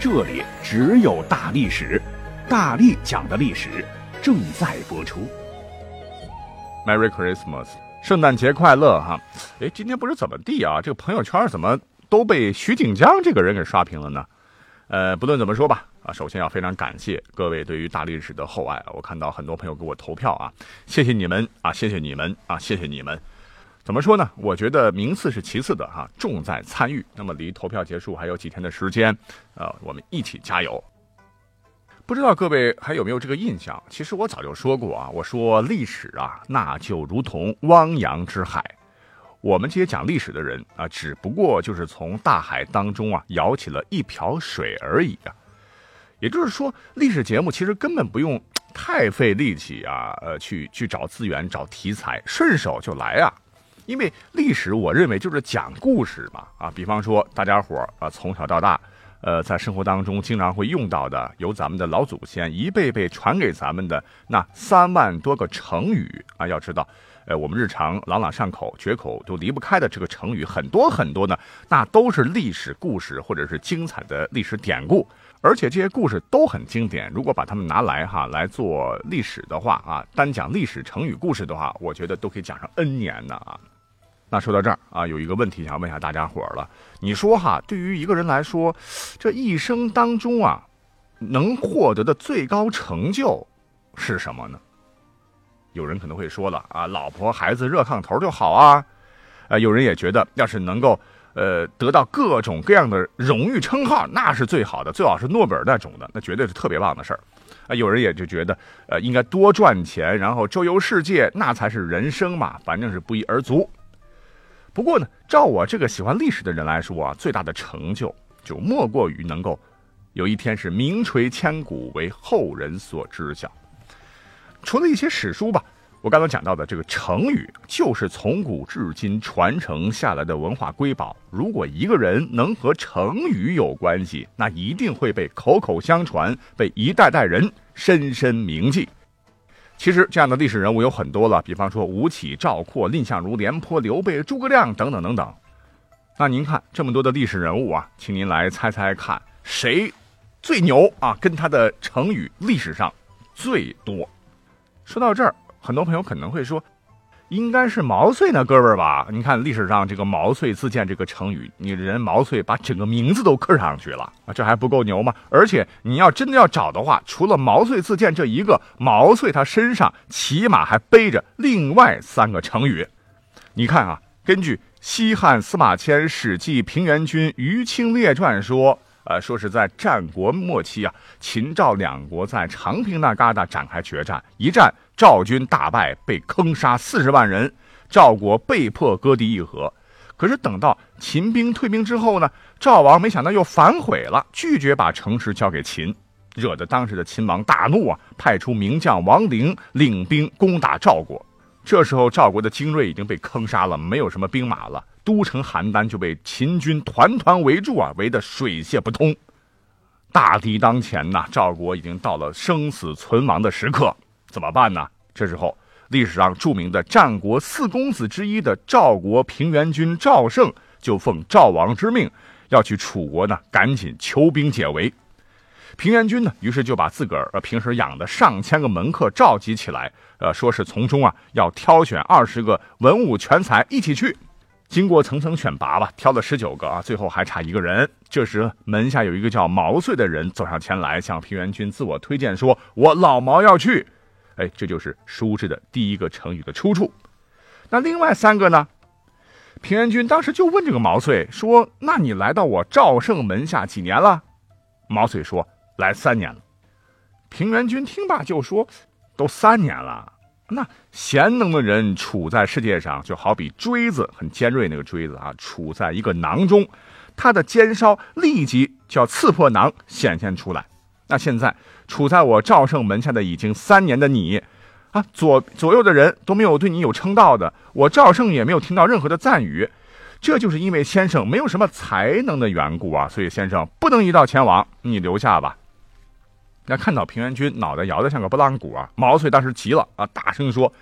这里只有大历史，大力讲的历史正在播出。Merry Christmas，圣诞节快乐哈！哎，今天不知怎么地啊，这个朋友圈怎么都被徐锦江这个人给刷屏了呢？呃，不论怎么说吧，啊，首先要非常感谢各位对于大历史的厚爱，我看到很多朋友给我投票啊，谢谢你们啊，谢谢你们啊，谢谢你们。怎么说呢？我觉得名次是其次的哈，重在参与。那么离投票结束还有几天的时间，呃，我们一起加油。不知道各位还有没有这个印象？其实我早就说过啊，我说历史啊，那就如同汪洋之海，我们这些讲历史的人啊，只不过就是从大海当中啊舀起了一瓢水而已啊。也就是说，历史节目其实根本不用太费力气啊，呃，去去找资源、找题材，顺手就来啊。因为历史，我认为就是讲故事嘛，啊，比方说大家伙儿啊，从小到大，呃，在生活当中经常会用到的，由咱们的老祖先一辈辈传给咱们的那三万多个成语啊，要知道，呃，我们日常朗朗上口、绝口都离不开的这个成语很多很多呢，那都是历史故事或者是精彩的历史典故，而且这些故事都很经典。如果把它们拿来哈来做历史的话啊，单讲历史成语故事的话，我觉得都可以讲上 N 年呢啊。那说到这儿啊，有一个问题想问一下大家伙儿了。你说哈，对于一个人来说，这一生当中啊，能获得的最高成就是什么呢？有人可能会说了啊，老婆孩子热炕头就好啊。呃，有人也觉得，要是能够呃得到各种各样的荣誉称号，那是最好的，最好是诺贝尔那种的，那绝对是特别棒的事儿。啊，有人也就觉得，呃，应该多赚钱，然后周游世界，那才是人生嘛，反正是不一而足。不过呢，照我这个喜欢历史的人来说啊，最大的成就就莫过于能够有一天是名垂千古，为后人所知晓。除了一些史书吧，我刚刚讲到的这个成语，就是从古至今传承下来的文化瑰宝。如果一个人能和成语有关系，那一定会被口口相传，被一代代人深深铭记。其实这样的历史人物有很多了，比方说吴起、赵括、蔺相如、廉颇、刘备、诸葛亮等等等等。那您看这么多的历史人物啊，请您来猜猜看，谁最牛啊？跟他的成语历史上最多。说到这儿，很多朋友可能会说。应该是毛遂那哥们儿吧？你看历史上这个“毛遂自荐”这个成语，你人毛遂把整个名字都刻上去了啊，这还不够牛吗？而且你要真的要找的话，除了“毛遂自荐”这一个，毛遂他身上起码还背着另外三个成语。你看啊，根据西汉司马迁《史记平原君于清列传》说，呃，说是在战国末期啊，秦赵两国在长平那旮瘩展开决战，一战。赵军大败，被坑杀四十万人，赵国被迫割地议和。可是等到秦兵退兵之后呢，赵王没想到又反悔了，拒绝把城池交给秦，惹得当时的秦王大怒啊，派出名将王陵领兵攻打赵国。这时候赵国的精锐已经被坑杀了，没有什么兵马了，都城邯郸就被秦军团团围住啊，围得水泄不通。大敌当前呐，赵国已经到了生死存亡的时刻。怎么办呢？这时候，历史上著名的战国四公子之一的赵国平原君赵胜，就奉赵王之命，要去楚国呢，赶紧求兵解围。平原君呢，于是就把自个儿平时养的上千个门客召集起来，呃，说是从中啊，要挑选二十个文武全才一起去。经过层层选拔吧，挑了十九个啊，最后还差一个人。这时门下有一个叫毛遂的人走上前来，向平原君自我推荐，说：“我老毛要去。”哎，这就是书志的第一个成语的出处。那另外三个呢？平原君当时就问这个毛遂说：“那你来到我赵胜门下几年了？”毛遂说：“来三年了。”平原君听罢就说：“都三年了，那贤能的人处在世界上，就好比锥子，很尖锐那个锥子啊，处在一个囊中，它的尖梢立即就要刺破囊，显现出来。”那现在处在我赵胜门下的已经三年的你，啊，左左右的人都没有对你有称道的，我赵胜也没有听到任何的赞誉，这就是因为先生没有什么才能的缘故啊，所以先生不能一道前往，你留下吧。那看到平原君脑袋摇得像个拨浪鼓啊，毛遂当时急了啊，大声说：“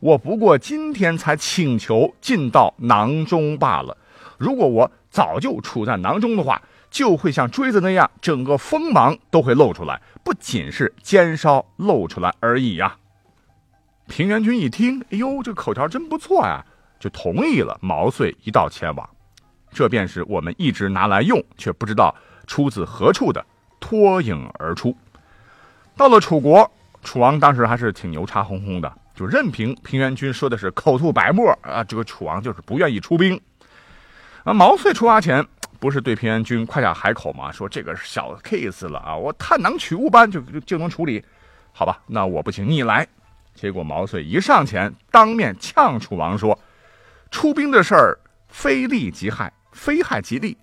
我不过今天才请求进到囊中罢了，如果我早就处在囊中的话。”就会像锥子那样，整个锋芒都会露出来，不仅是尖梢露出来而已呀。平原君一听，哎呦，这口条真不错呀，就同意了毛遂一道前往。这便是我们一直拿来用，却不知道出自何处的脱颖而出。到了楚国，楚王当时还是挺牛叉哄哄的，就任凭平原君说的是口吐白沫啊，这个楚王就是不愿意出兵。啊，毛遂出发前。不是对平原君夸下海口吗？说这个是小 case 了啊，我探囊取物般就就能处理，好吧？那我不行，你来。结果毛遂一上前，当面呛楚王说：“出兵的事儿，非利即害，非害即利，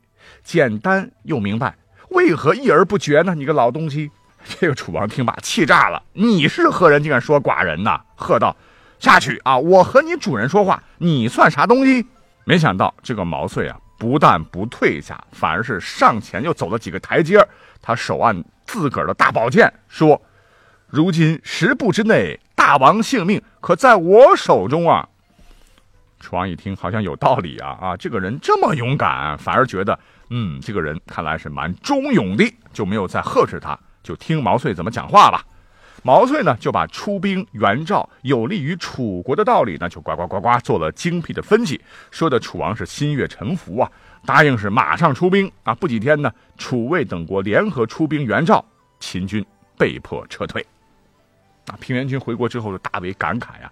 简单又明白，为何议而不决呢？你个老东西！”这个楚王听罢气炸了：“你是何人，竟敢说寡人呐？”喝道：“下去啊！我和你主人说话，你算啥东西？”没想到这个毛遂啊。不但不退下，反而是上前又走了几个台阶他手按自个儿的大宝剑，说：“如今十步之内，大王性命可在我手中啊！”楚王一听，好像有道理啊啊！这个人这么勇敢，反而觉得，嗯，这个人看来是蛮忠勇的，就没有再呵斥他，就听毛遂怎么讲话吧。毛遂呢，就把出兵援赵有利于楚国的道理呢，就呱呱呱呱做了精辟的分析，说的楚王是心悦诚服啊，答应是马上出兵啊。不几天呢，楚魏等国联合出兵援赵，秦军被迫撤退。啊，平原君回国之后就大为感慨呀，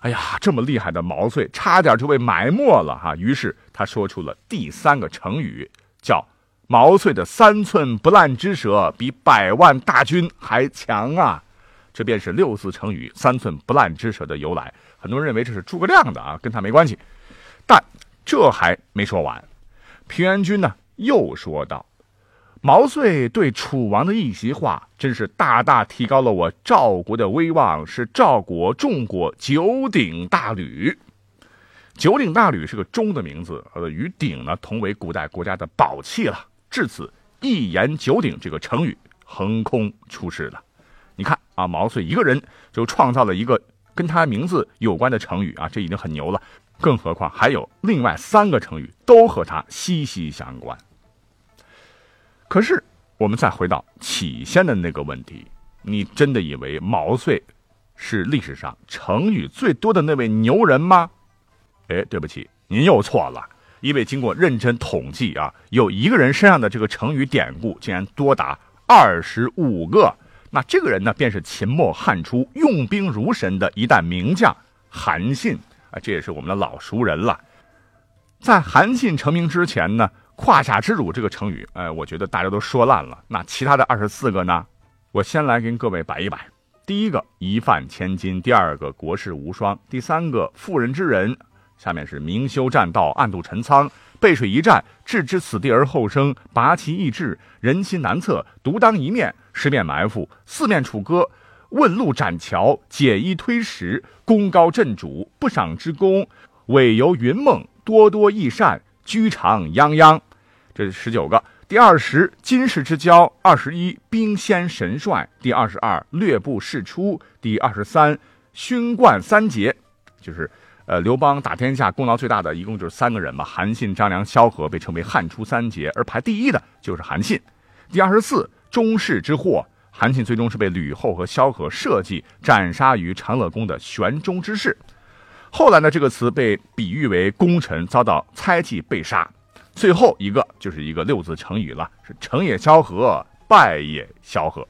哎呀，这么厉害的毛遂，差点就被埋没了哈。于是他说出了第三个成语，叫“毛遂的三寸不烂之舌比百万大军还强啊”。这便是六字成语“三寸不烂之舌”的由来。很多人认为这是诸葛亮的啊，跟他没关系。但这还没说完，平原君呢又说道：“毛遂对楚王的一席话，真是大大提高了我赵国的威望，是赵国重国九鼎大吕。九鼎大吕是个钟的名字，呃，与鼎呢同为古代国家的宝器了。至此，一言九鼎这个成语横空出世了。”你看啊，毛遂一个人就创造了一个跟他名字有关的成语啊，这已经很牛了。更何况还有另外三个成语都和他息息相关。可是我们再回到起先的那个问题，你真的以为毛遂是历史上成语最多的那位牛人吗？哎，对不起，您又错了。因为经过认真统计啊，有一个人身上的这个成语典故竟然多达二十五个。那这个人呢，便是秦末汉初用兵如神的一代名将韩信啊，这也是我们的老熟人了。在韩信成名之前呢，“胯下之辱”这个成语，哎，我觉得大家都说烂了。那其他的二十四个呢，我先来跟各位摆一摆。第一个“一饭千金”，第二个“国士无双”，第三个“妇人之仁”，下面是“明修栈道，暗度陈仓”。背水一战，置之死地而后生，拔其意志，人心难测，独当一面，十面埋伏，四面楚歌，问路斩桥，解衣推石，功高震主，不赏之功，委由云梦，多多益善，居长泱泱。这是十九个。第二十，金世之交；二十一，兵仙神帅；第二十二，略部士出；第二十三，勋冠三杰，就是。呃，刘邦打天下功劳最大的一共就是三个人嘛，韩信、张良、萧何被称为汉初三杰，而排第一的就是韩信。第二十四，中士之祸，韩信最终是被吕后和萧何设计斩杀于长乐宫的玄中之事。后来呢，这个词被比喻为功臣遭到猜忌被杀。最后一个就是一个六字成语了，是成也萧何，败也萧何。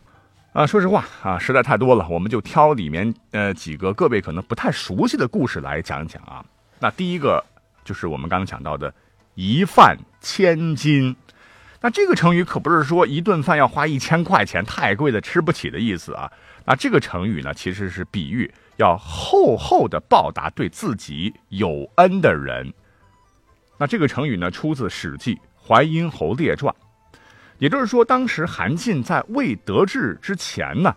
啊，说实话啊，实在太多了，我们就挑里面呃几个各位可能不太熟悉的故事来讲讲啊。那第一个就是我们刚刚讲到的“一饭千金”，那这个成语可不是说一顿饭要花一千块钱，太贵的吃不起的意思啊。那这个成语呢，其实是比喻要厚厚的报答对自己有恩的人。那这个成语呢，出自《史记·淮阴侯列传》。也就是说，当时韩信在未得志之前呢，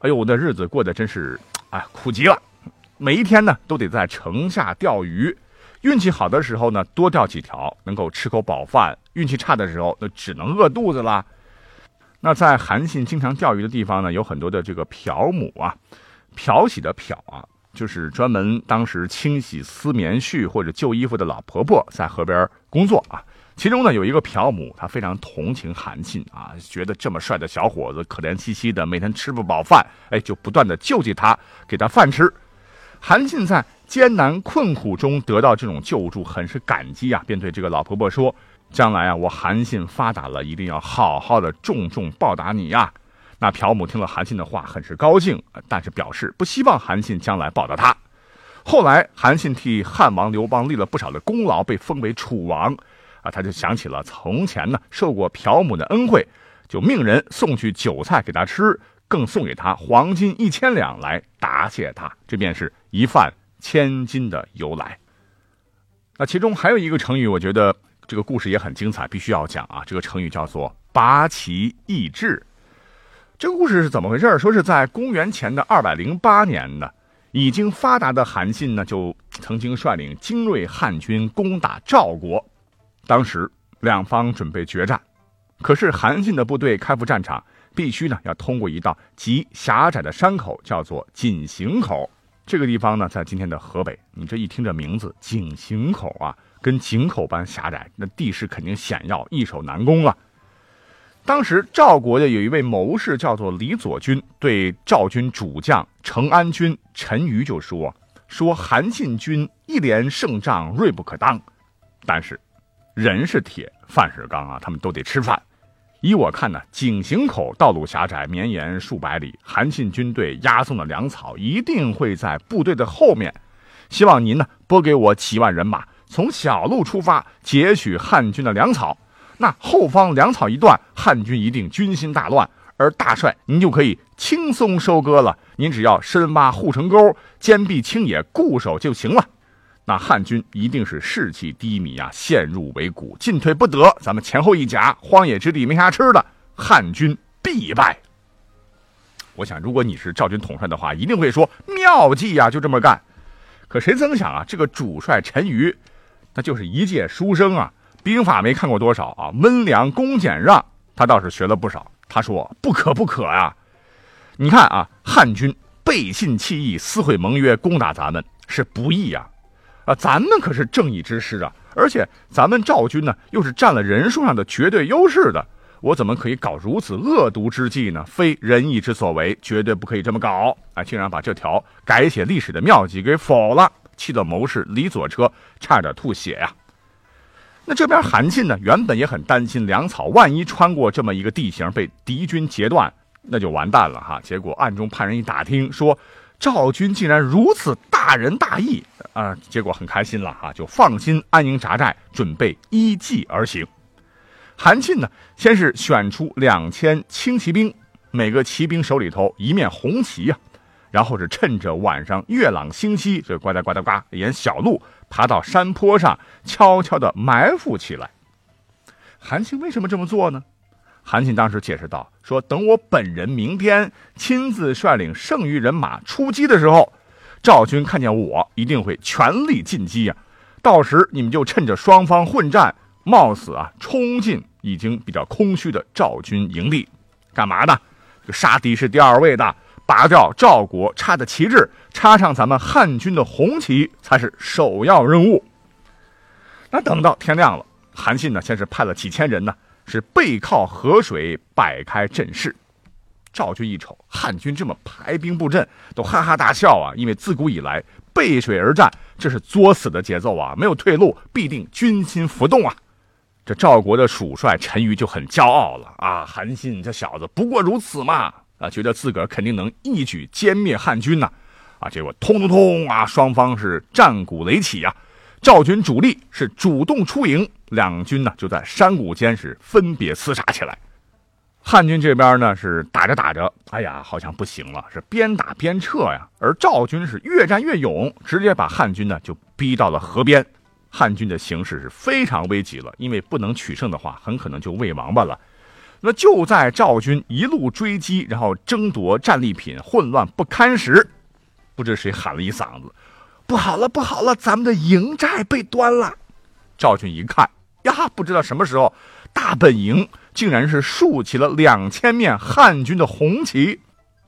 哎呦，我的日子过得真是，哎，苦极了。每一天呢，都得在城下钓鱼。运气好的时候呢，多钓几条，能够吃口饱饭；运气差的时候，那只能饿肚子啦。那在韩信经常钓鱼的地方呢，有很多的这个漂母啊，漂洗的漂啊，就是专门当时清洗丝棉絮或者旧衣服的老婆婆，在河边工作啊。其中呢，有一个漂母，她非常同情韩信啊，觉得这么帅的小伙子可怜兮兮的，每天吃不饱饭，哎，就不断的救济他，给他饭吃。韩信在艰难困苦中得到这种救助，很是感激啊，便对这个老婆婆说：“将来啊，我韩信发达了，一定要好好的重重报答你呀。”那朴母听了韩信的话，很是高兴，但是表示不希望韩信将来报答他。后来，韩信替汉王刘邦立了不少的功劳，被封为楚王他就想起了从前呢受过朴母的恩惠，就命人送去酒菜给他吃。更送给他黄金一千两来答谢他，这便是一饭千金的由来。那其中还有一个成语，我觉得这个故事也很精彩，必须要讲啊。这个成语叫做拔旗易帜。这个故事是怎么回事？说是在公元前的二百零八年呢，已经发达的韩信呢，就曾经率领精锐汉军攻打赵国。当时两方准备决战，可是韩信的部队开赴战场。必须呢要通过一道极狭窄的山口，叫做井陉口。这个地方呢，在今天的河北。你这一听这名字，井陉口啊，跟井口般狭窄，那地势肯定险要，易守难攻啊。当时赵国的有一位谋士叫做李左军，对赵军主将成安军陈馀就说：“说韩信军一连胜仗，锐不可当。但是人是铁，饭是钢啊，他们都得吃饭。”依我看呢，井陉口道路狭窄，绵延数百里，韩信军队押送的粮草一定会在部队的后面。希望您呢拨给我几万人马，从小路出发，截取汉军的粮草。那后方粮草一断，汉军一定军心大乱，而大帅您就可以轻松收割了。您只要深挖护城沟，坚壁清野，固守就行了。那汉军一定是士气低迷啊，陷入围谷，进退不得。咱们前后一夹，荒野之地没啥吃的，汉军必败。我想，如果你是赵军统帅的话，一定会说妙计呀，就这么干。可谁曾想啊，这个主帅陈馀，那就是一介书生啊，兵法没看过多少啊，温良恭俭让，他倒是学了不少。他说不可不可呀，你看啊，汉军背信弃义，撕毁盟约，攻打咱们是不义呀。啊，咱们可是正义之师啊！而且咱们赵军呢，又是占了人数上的绝对优势的，我怎么可以搞如此恶毒之计呢？非仁义之所为，绝对不可以这么搞！啊，竟然把这条改写历史的妙计给否了，气得谋士李左车差点吐血呀！那这边韩信呢，原本也很担心粮草万一穿过这么一个地形被敌军截断，那就完蛋了哈！结果暗中派人一打听说。赵军竟然如此大仁大义啊！结果很开心了哈，就放心安营扎寨，准备依计而行。韩信呢，先是选出两千轻骑兵，每个骑兵手里头一面红旗呀，然后是趁着晚上月朗星稀，这呱嗒呱嗒呱沿小路爬到山坡上，悄悄地埋伏起来。韩信为什么这么做呢？韩信当时解释道：“说等我本人明天亲自率领剩余人马出击的时候，赵军看见我一定会全力进击呀！到时你们就趁着双方混战，冒死啊冲进已经比较空虚的赵军营地，干嘛呢？杀敌是第二位的，拔掉赵国插的旗帜，插上咱们汉军的红旗才是首要任务。那等到天亮了，韩信呢，先是派了几千人呢。”是背靠河水摆开阵势，赵军一瞅汉军这么排兵布阵，都哈哈大笑啊！因为自古以来背水而战，这是作死的节奏啊！没有退路，必定军心浮动啊！这赵国的主帅陈馀就很骄傲了啊！韩信这小子不过如此嘛！啊，觉得自个儿肯定能一举歼灭汉军呐！啊，结果通通通啊，双方是战鼓擂起呀！赵军主力是主动出营，两军呢就在山谷间是分别厮杀起来。汉军这边呢是打着打着，哎呀，好像不行了，是边打边撤呀。而赵军是越战越勇，直接把汉军呢就逼到了河边。汉军的形势是非常危急了，因为不能取胜的话，很可能就魏王八了。那就在赵军一路追击，然后争夺战利品，混乱不堪时，不知谁喊了一嗓子：“不好了，不好了，咱们的营寨被端了！”赵军一看，呀，不知道什么时候，大本营竟然是竖起了两千面汉军的红旗，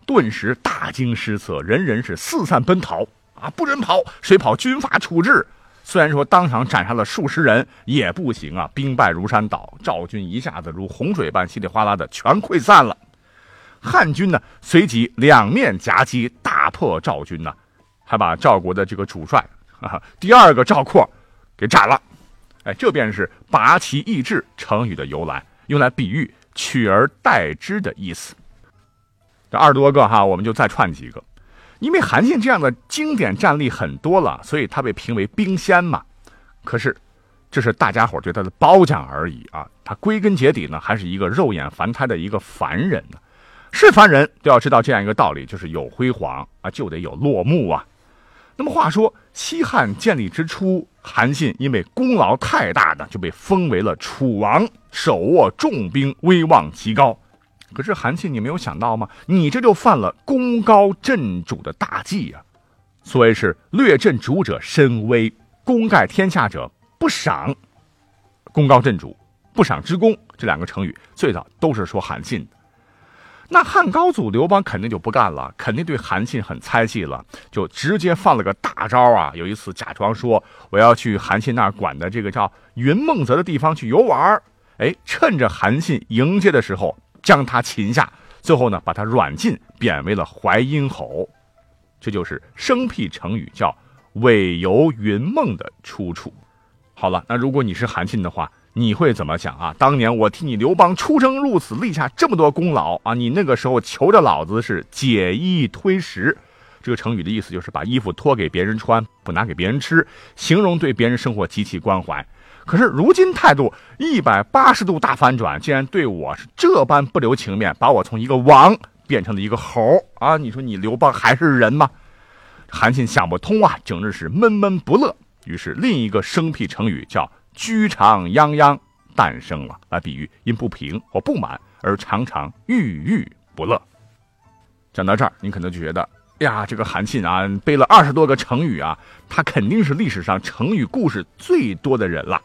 顿时大惊失色，人人是四散奔逃啊！不准跑，谁跑军法处置。虽然说当场斩杀了数十人也不行啊，兵败如山倒，赵军一下子如洪水般稀里哗啦的全溃散了。汉军呢随即两面夹击，大破赵军呢，还把赵国的这个主帅啊第二个赵括给斩了。哎，这便是拔其易志成语的由来，用来比喻取而代之的意思。这二十多个哈，我们就再串几个。因为韩信这样的经典战例很多了，所以他被评为兵仙嘛。可是，这是大家伙对他的褒奖而已啊。他归根结底呢，还是一个肉眼凡胎的一个凡人呢。是凡人都要知道这样一个道理，就是有辉煌啊，就得有落幕啊。那么话说，西汉建立之初，韩信因为功劳太大呢，就被封为了楚王，手握重兵，威望极高。可是韩信，你没有想到吗？你这就犯了功高震主的大忌呀！所谓是略震主者身威，功盖天下者不赏。功高震主，不赏之功，这两个成语最早都是说韩信的。那汉高祖刘邦肯定就不干了，肯定对韩信很猜忌了，就直接放了个大招啊！有一次假装说我要去韩信那儿管的这个叫云梦泽的地方去游玩哎，趁着韩信迎接的时候。将他擒下，最后呢，把他软禁，贬为了淮阴侯，这就是生僻成语叫“尾游云梦”的出处。好了，那如果你是韩信的话，你会怎么想啊？当年我替你刘邦出生入死，立下这么多功劳啊！你那个时候求着老子是解衣推食，这个成语的意思就是把衣服脱给别人穿，不拿给别人吃，形容对别人生活极其关怀。可是如今态度一百八十度大反转，竟然对我是这般不留情面，把我从一个王变成了一个猴啊！你说你刘邦还是人吗？韩信想不通啊，整日是闷闷不乐。于是另一个生僻成语叫“居常泱泱”诞生了，来比喻因不平或不满而常常郁郁不乐。讲到这儿，你可能就觉得呀，这个韩信啊，背了二十多个成语啊，他肯定是历史上成语故事最多的人了。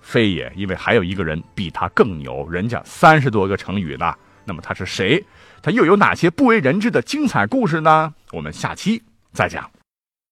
非也，因为还有一个人比他更牛，人家三十多个成语呢。那么他是谁？他又有哪些不为人知的精彩故事呢？我们下期再讲。